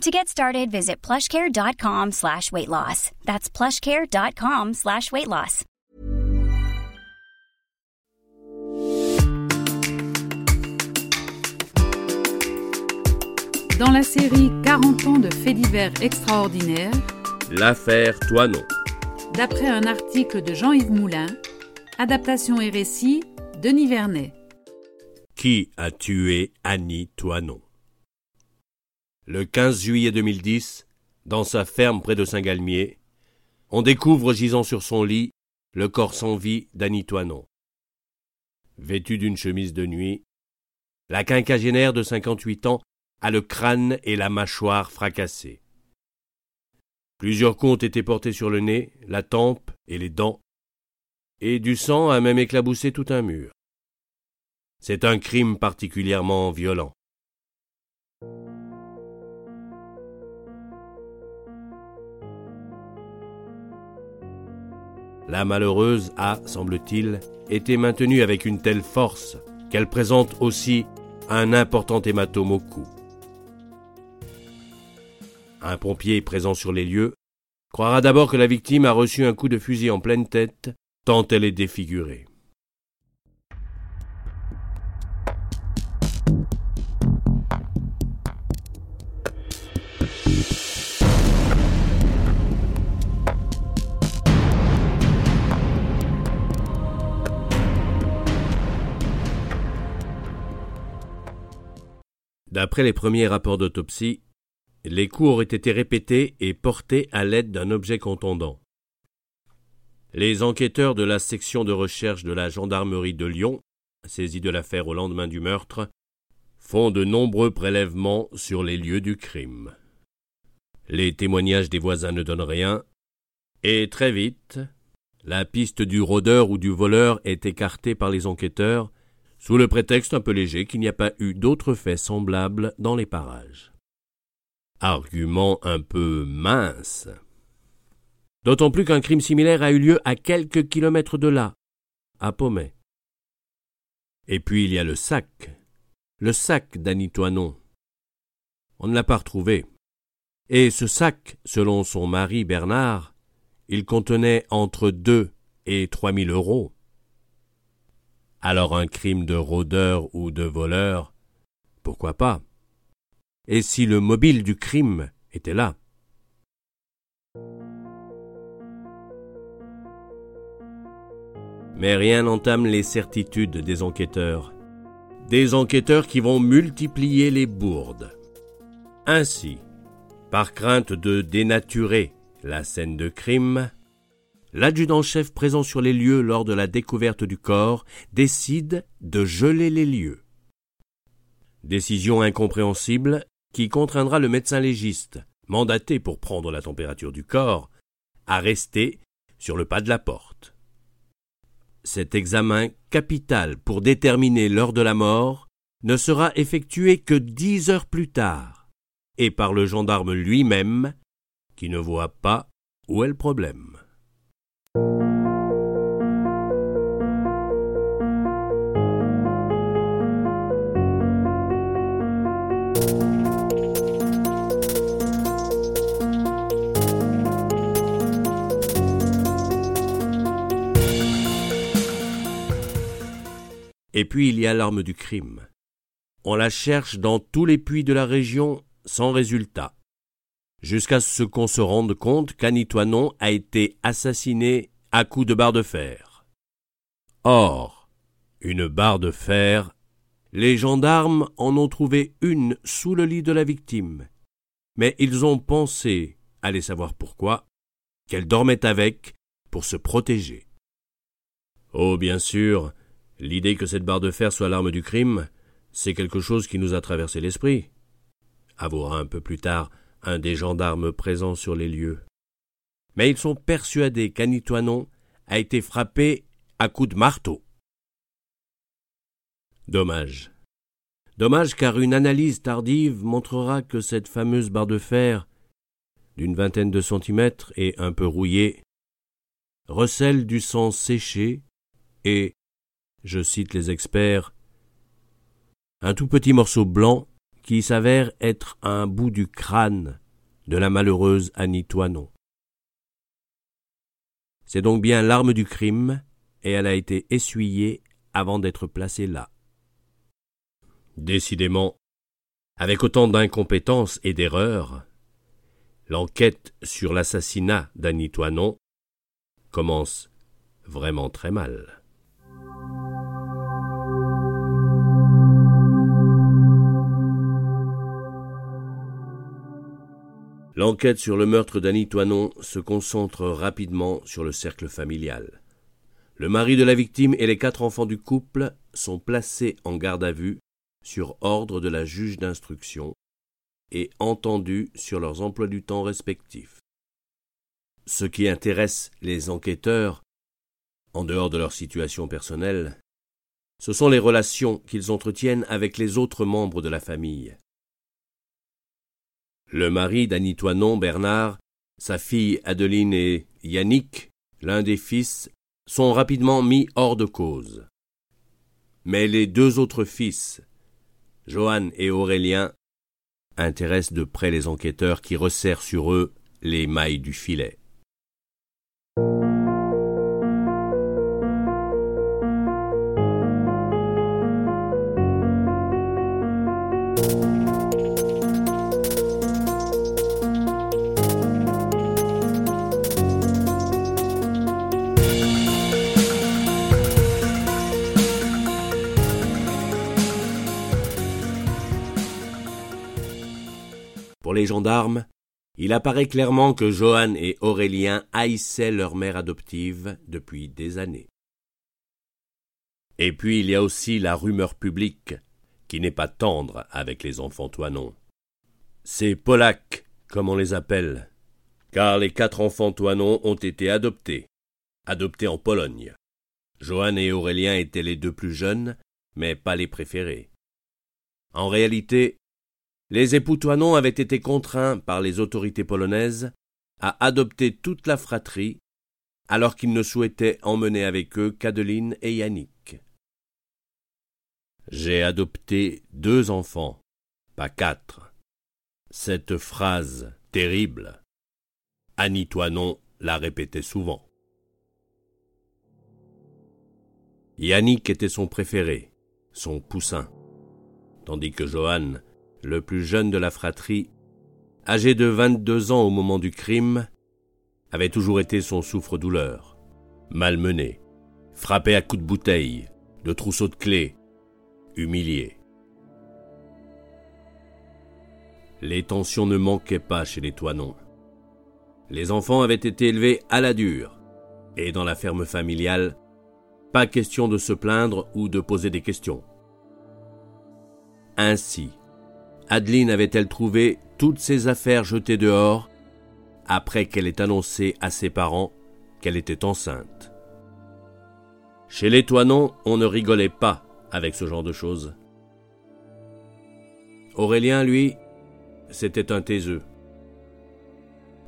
To get started, visit plushcare.com slash weight loss. That's plushcare.com slash weight loss. Dans la série 40 ans de faits divers extraordinaires, L'affaire Toinon. d'après un article de Jean-Yves Moulin, adaptation et récit, Denis Vernet. Qui a tué Annie Toinon Le 15 juillet 2010, dans sa ferme près de Saint-Galmier, on découvre gisant sur son lit le corps sans vie d'Annie Toinon. Vêtue d'une chemise de nuit, la quinquagénaire de 58 ans a le crâne et la mâchoire fracassés. Plusieurs ont été portés sur le nez, la tempe et les dents, et du sang a même éclaboussé tout un mur. C'est un crime particulièrement violent. La malheureuse a, semble-t-il, été maintenue avec une telle force qu'elle présente aussi un important hématome au cou. Un pompier présent sur les lieux croira d'abord que la victime a reçu un coup de fusil en pleine tête, tant elle est défigurée. D'après les premiers rapports d'autopsie, les coups auraient été répétés et portés à l'aide d'un objet contondant. Les enquêteurs de la section de recherche de la gendarmerie de Lyon, saisis de l'affaire au lendemain du meurtre, font de nombreux prélèvements sur les lieux du crime. Les témoignages des voisins ne donnent rien, et très vite, la piste du rôdeur ou du voleur est écartée par les enquêteurs, sous le prétexte un peu léger qu'il n'y a pas eu d'autres faits semblables dans les parages. Argument un peu mince. D'autant plus qu'un crime similaire a eu lieu à quelques kilomètres de là, à Pommet. Et puis il y a le sac. Le sac d'Annie Toinon. On ne l'a pas retrouvé. Et ce sac, selon son mari Bernard, il contenait entre deux et trois mille euros. Alors un crime de rôdeur ou de voleur, pourquoi pas? Et si le mobile du crime était là? Mais rien n'entame les certitudes des enquêteurs. Des enquêteurs qui vont multiplier les bourdes. Ainsi, par crainte de dénaturer la scène de crime, l'adjudant-chef présent sur les lieux lors de la découverte du corps décide de geler les lieux. Décision incompréhensible qui contraindra le médecin légiste, mandaté pour prendre la température du corps, à rester sur le pas de la porte. Cet examen capital pour déterminer l'heure de la mort ne sera effectué que dix heures plus tard, et par le gendarme lui-même, qui ne voit pas où est le problème. Et puis il y a l'arme du crime. On la cherche dans tous les puits de la région sans résultat, jusqu'à ce qu'on se rende compte qu'Annie Toinon a été assassinée à coups de barre de fer. Or, une barre de fer, les gendarmes en ont trouvé une sous le lit de la victime, mais ils ont pensé, allez savoir pourquoi, qu'elle dormait avec pour se protéger. Oh, bien sûr, L'idée que cette barre de fer soit l'arme du crime, c'est quelque chose qui nous a traversé l'esprit. Avouera un peu plus tard un des gendarmes présents sur les lieux. Mais ils sont persuadés qu'Annie Toinon a été frappé à coups de marteau. Dommage. Dommage car une analyse tardive montrera que cette fameuse barre de fer, d'une vingtaine de centimètres et un peu rouillée, recèle du sang séché et, je cite les experts, un tout petit morceau blanc qui s'avère être un bout du crâne de la malheureuse Annie Toinon. C'est donc bien l'arme du crime, et elle a été essuyée avant d'être placée là. Décidément, avec autant d'incompétence et d'erreur, l'enquête sur l'assassinat d'Annie Toinon commence vraiment très mal. L'enquête sur le meurtre d'Annie Toinon se concentre rapidement sur le cercle familial. Le mari de la victime et les quatre enfants du couple sont placés en garde à vue sur ordre de la juge d'instruction et entendus sur leurs emplois du temps respectifs. Ce qui intéresse les enquêteurs, en dehors de leur situation personnelle, ce sont les relations qu'ils entretiennent avec les autres membres de la famille. Le mari d'Annie Toinon, Bernard, sa fille Adeline et Yannick, l'un des fils, sont rapidement mis hors de cause. Mais les deux autres fils, Johan et Aurélien intéressent de près les enquêteurs qui resserrent sur eux les mailles du filet. Gendarmes, il apparaît clairement que Johan et Aurélien haïssaient leur mère adoptive depuis des années. Et puis il y a aussi la rumeur publique, qui n'est pas tendre avec les enfants Toinon. Ces Polacs, comme on les appelle, car les quatre enfants Toinon ont été adoptés, adoptés en Pologne. Johan et Aurélien étaient les deux plus jeunes, mais pas les préférés. En réalité, les époux Toinon avaient été contraints par les autorités polonaises à adopter toute la fratrie, alors qu'ils ne souhaitaient emmener avec eux qu'Adeline et Yannick. J'ai adopté deux enfants, pas quatre. Cette phrase terrible, Annie Toinon la répétait souvent. Yannick était son préféré, son poussin, tandis que Johan le plus jeune de la fratrie, âgé de vingt-deux ans au moment du crime, avait toujours été son souffre-douleur, malmené, frappé à coups de bouteille, de trousseaux de clés, humilié. Les tensions ne manquaient pas chez les Toinons. Les enfants avaient été élevés à la dure, et dans la ferme familiale, pas question de se plaindre ou de poser des questions. Ainsi, Adeline avait-elle trouvé toutes ses affaires jetées dehors après qu'elle ait annoncé à ses parents qu'elle était enceinte? Chez les Toinons, on ne rigolait pas avec ce genre de choses. Aurélien, lui, c'était un taiseux.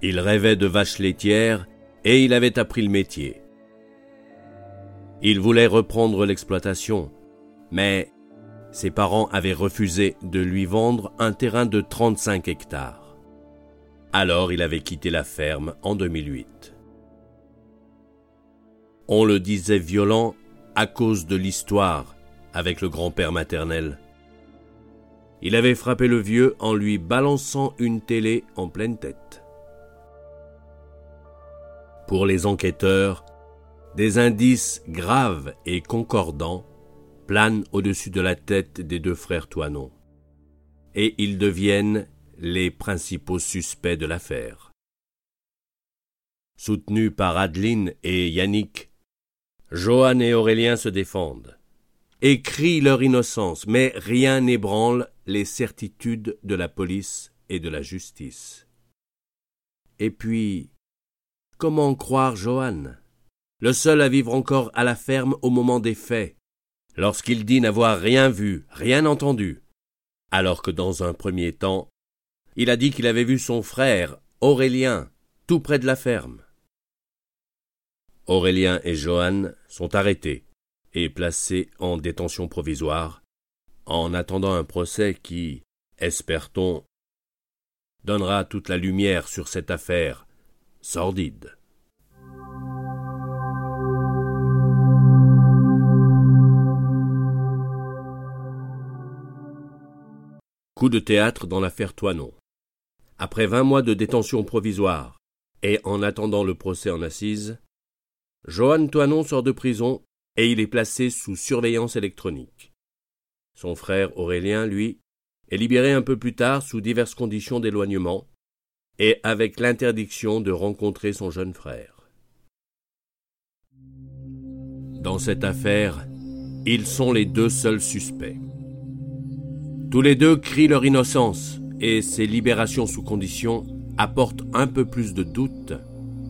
Il rêvait de vaches laitières et il avait appris le métier. Il voulait reprendre l'exploitation, mais ses parents avaient refusé de lui vendre un terrain de 35 hectares. Alors il avait quitté la ferme en 2008. On le disait violent à cause de l'histoire avec le grand-père maternel. Il avait frappé le vieux en lui balançant une télé en pleine tête. Pour les enquêteurs, des indices graves et concordants planent au-dessus de la tête des deux frères Toinon. Et ils deviennent les principaux suspects de l'affaire. Soutenus par Adeline et Yannick, Johan et Aurélien se défendent et crient leur innocence, mais rien n'ébranle les certitudes de la police et de la justice. Et puis, comment croire Johan? Le seul à vivre encore à la ferme au moment des faits, lorsqu'il dit n'avoir rien vu, rien entendu, alors que dans un premier temps, il a dit qu'il avait vu son frère, Aurélien, tout près de la ferme. Aurélien et Johann sont arrêtés et placés en détention provisoire, en attendant un procès qui, espère-t-on, donnera toute la lumière sur cette affaire sordide. De théâtre dans l'affaire Toinon. Après vingt mois de détention provisoire et en attendant le procès en assises, Johan Toinon sort de prison et il est placé sous surveillance électronique. Son frère Aurélien, lui, est libéré un peu plus tard sous diverses conditions d'éloignement et avec l'interdiction de rencontrer son jeune frère. Dans cette affaire, ils sont les deux seuls suspects. Tous les deux crient leur innocence, et ces libérations sous condition apportent un peu plus de doute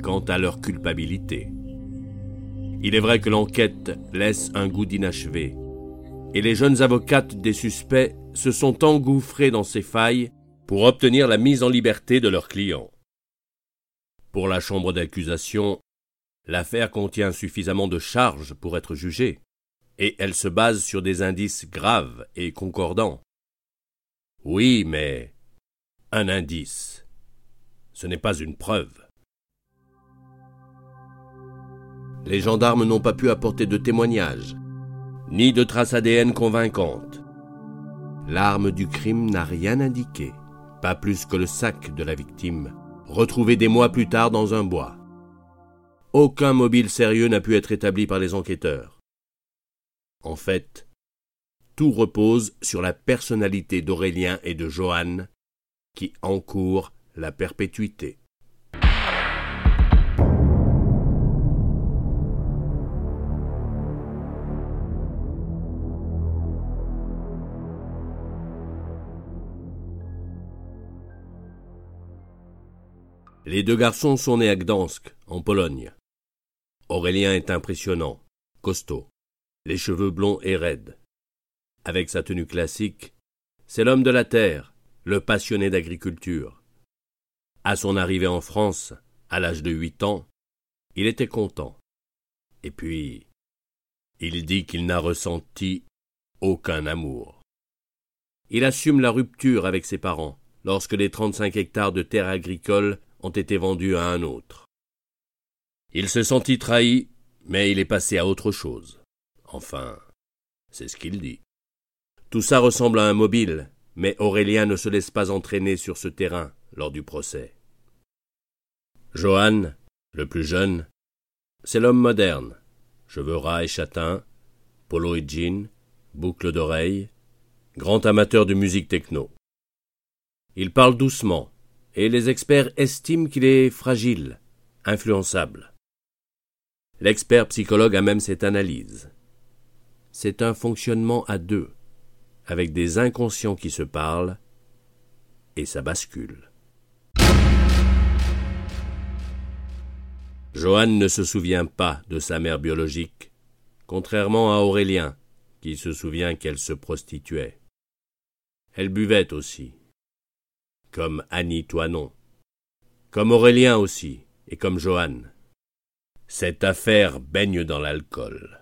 quant à leur culpabilité. Il est vrai que l'enquête laisse un goût d'inachevé, et les jeunes avocates des suspects se sont engouffrées dans ces failles pour obtenir la mise en liberté de leurs clients. Pour la chambre d'accusation, l'affaire contient suffisamment de charges pour être jugée, et elle se base sur des indices graves et concordants. Oui, mais un indice. Ce n'est pas une preuve. Les gendarmes n'ont pas pu apporter de témoignages, ni de traces ADN convaincantes. L'arme du crime n'a rien indiqué, pas plus que le sac de la victime, retrouvé des mois plus tard dans un bois. Aucun mobile sérieux n'a pu être établi par les enquêteurs. En fait, tout repose sur la personnalité d'Aurélien et de Johanne, qui encourent la perpétuité. Les deux garçons sont nés à Gdansk, en Pologne. Aurélien est impressionnant, costaud, les cheveux blonds et raides. Avec sa tenue classique, c'est l'homme de la terre, le passionné d'agriculture. À son arrivée en France, à l'âge de huit ans, il était content. Et puis, il dit qu'il n'a ressenti aucun amour. Il assume la rupture avec ses parents lorsque les trente-cinq hectares de terre agricole ont été vendus à un autre. Il se sentit trahi, mais il est passé à autre chose. Enfin, c'est ce qu'il dit. Tout ça ressemble à un mobile, mais Aurélien ne se laisse pas entraîner sur ce terrain lors du procès. Johan, le plus jeune, c'est l'homme moderne, cheveux ras et châtains, polo et jean, boucle d'oreilles, grand amateur de musique techno. Il parle doucement, et les experts estiment qu'il est fragile, influençable. L'expert psychologue a même cette analyse. C'est un fonctionnement à deux avec des inconscients qui se parlent, et ça bascule. Joanne ne se souvient pas de sa mère biologique, contrairement à Aurélien, qui se souvient qu'elle se prostituait. Elle buvait aussi, comme Annie Toinon, comme Aurélien aussi, et comme Joanne. Cette affaire baigne dans l'alcool.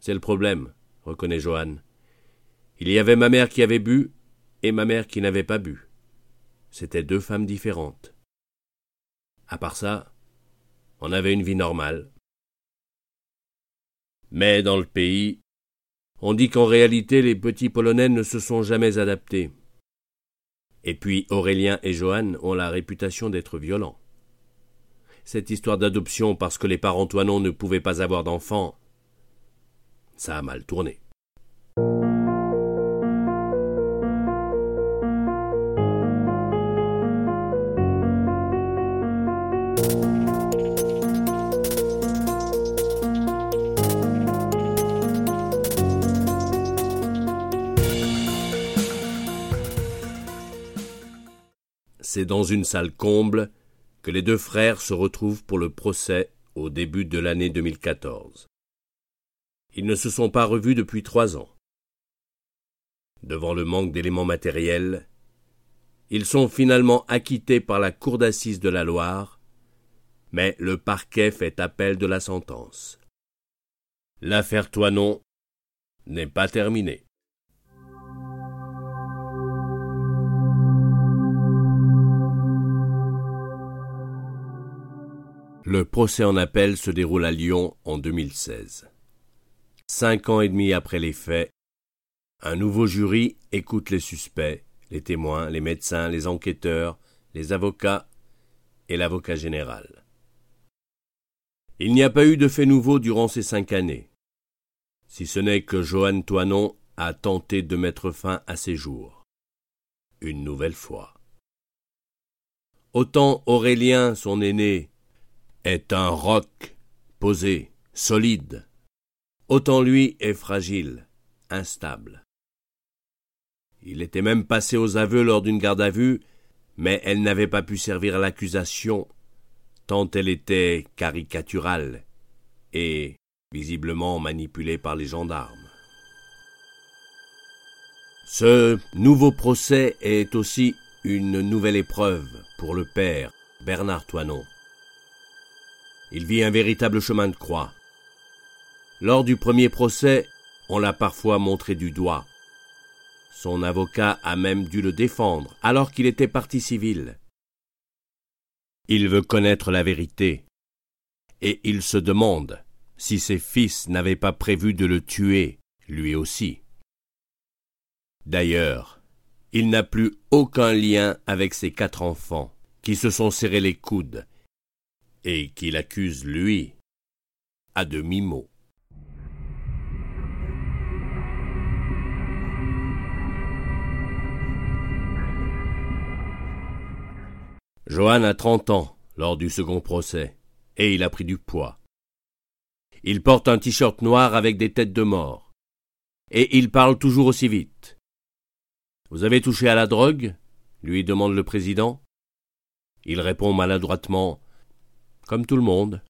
C'est le problème, reconnaît Johann. Il y avait ma mère qui avait bu et ma mère qui n'avait pas bu. C'étaient deux femmes différentes. À part ça, on avait une vie normale. Mais dans le pays, on dit qu'en réalité les petits Polonais ne se sont jamais adaptés. Et puis Aurélien et Johann ont la réputation d'être violents. Cette histoire d'adoption parce que les parents Toinon ne pouvaient pas avoir d'enfants ça a mal tourné. c'est dans une salle comble que les deux frères se retrouvent pour le procès au début de l'année 2014. Ils ne se sont pas revus depuis trois ans. Devant le manque d'éléments matériels, ils sont finalement acquittés par la Cour d'assises de la Loire, mais le parquet fait appel de la sentence. L'affaire Toinon n'est pas terminée. Le procès en appel se déroule à Lyon en 2016. Cinq ans et demi après les faits, un nouveau jury écoute les suspects, les témoins, les médecins, les enquêteurs, les avocats et l'avocat général. Il n'y a pas eu de fait nouveau durant ces cinq années, si ce n'est que Joanne Toinon a tenté de mettre fin à ses jours. Une nouvelle fois. Autant Aurélien, son aîné, est un roc posé, solide. Autant lui est fragile, instable. Il était même passé aux aveux lors d'une garde à vue, mais elle n'avait pas pu servir à l'accusation, tant elle était caricaturale et visiblement manipulée par les gendarmes. Ce nouveau procès est aussi une nouvelle épreuve pour le père, Bernard Toinon. Il vit un véritable chemin de croix. Lors du premier procès, on l'a parfois montré du doigt. Son avocat a même dû le défendre, alors qu'il était parti civil. Il veut connaître la vérité, et il se demande si ses fils n'avaient pas prévu de le tuer, lui aussi. D'ailleurs, il n'a plus aucun lien avec ses quatre enfants, qui se sont serrés les coudes et qu'il accuse lui à demi-mot. Johan a trente ans lors du second procès, et il a pris du poids. Il porte un t-shirt noir avec des têtes de mort, et il parle toujours aussi vite. Vous avez touché à la drogue? lui demande le président. Il répond maladroitement comme tout le monde.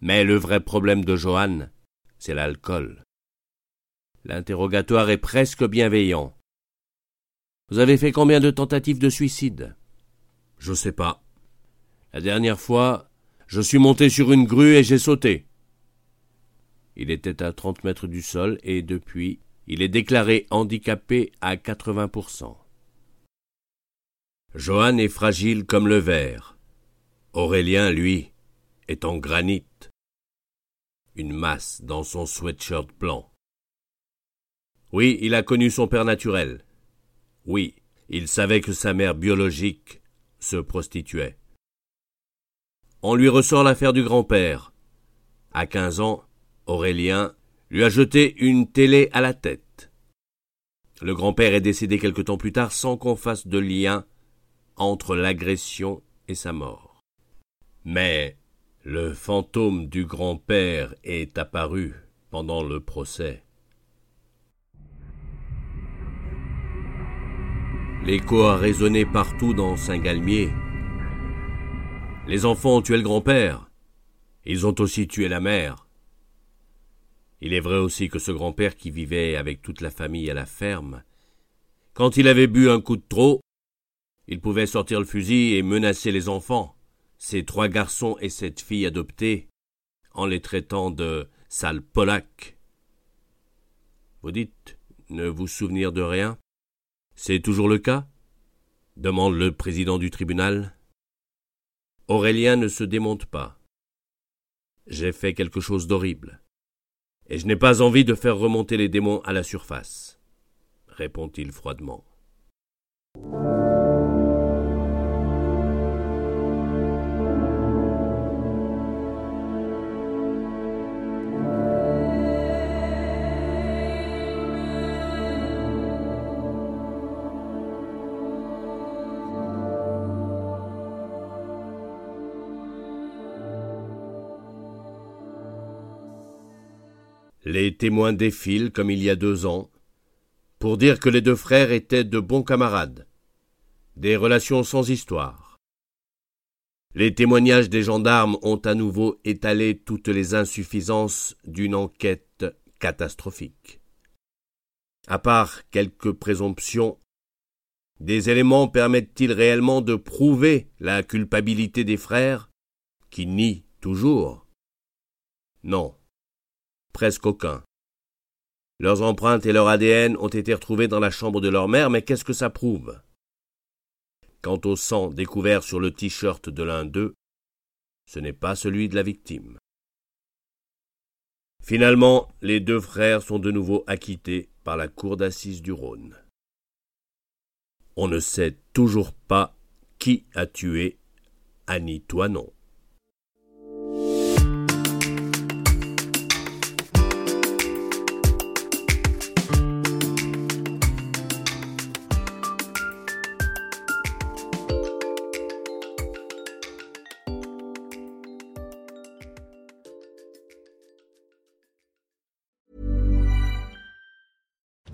Mais le vrai problème de Johan, c'est l'alcool. L'interrogatoire est presque bienveillant. Vous avez fait combien de tentatives de suicide? Je sais pas. La dernière fois, je suis monté sur une grue et j'ai sauté. Il était à trente mètres du sol et depuis, il est déclaré handicapé à quatre-vingts pour cent. Johan est fragile comme le verre. Aurélien, lui, est en granit. Une masse dans son sweatshirt blanc. Oui, il a connu son père naturel. Oui, il savait que sa mère biologique se prostituait. On lui ressort l'affaire du grand-père. À quinze ans, Aurélien lui a jeté une télé à la tête. Le grand-père est décédé quelque temps plus tard sans qu'on fasse de lien entre l'agression et sa mort. Mais le fantôme du grand-père est apparu pendant le procès. L'écho a résonné partout dans Saint-Galmier. Les enfants ont tué le grand-père. Ils ont aussi tué la mère. Il est vrai aussi que ce grand-père qui vivait avec toute la famille à la ferme, quand il avait bu un coup de trop, il pouvait sortir le fusil et menacer les enfants ces trois garçons et cette fille adoptée en les traitant de sales polacs. Vous dites ne vous souvenir de rien? C'est toujours le cas? demande le président du tribunal. Aurélien ne se démonte pas. J'ai fait quelque chose d'horrible, et je n'ai pas envie de faire remonter les démons à la surface, répond-il froidement. Les témoins défilent comme il y a deux ans, pour dire que les deux frères étaient de bons camarades, des relations sans histoire. Les témoignages des gendarmes ont à nouveau étalé toutes les insuffisances d'une enquête catastrophique. À part quelques présomptions, des éléments permettent-ils réellement de prouver la culpabilité des frères, qui nient toujours? Non, presque aucun. Leurs empreintes et leur ADN ont été retrouvés dans la chambre de leur mère, mais qu'est-ce que ça prouve? Quant au sang découvert sur le t-shirt de l'un d'eux, ce n'est pas celui de la victime. Finalement, les deux frères sont de nouveau acquittés par la cour d'assises du Rhône. On ne sait toujours pas qui a tué Annie Toinon.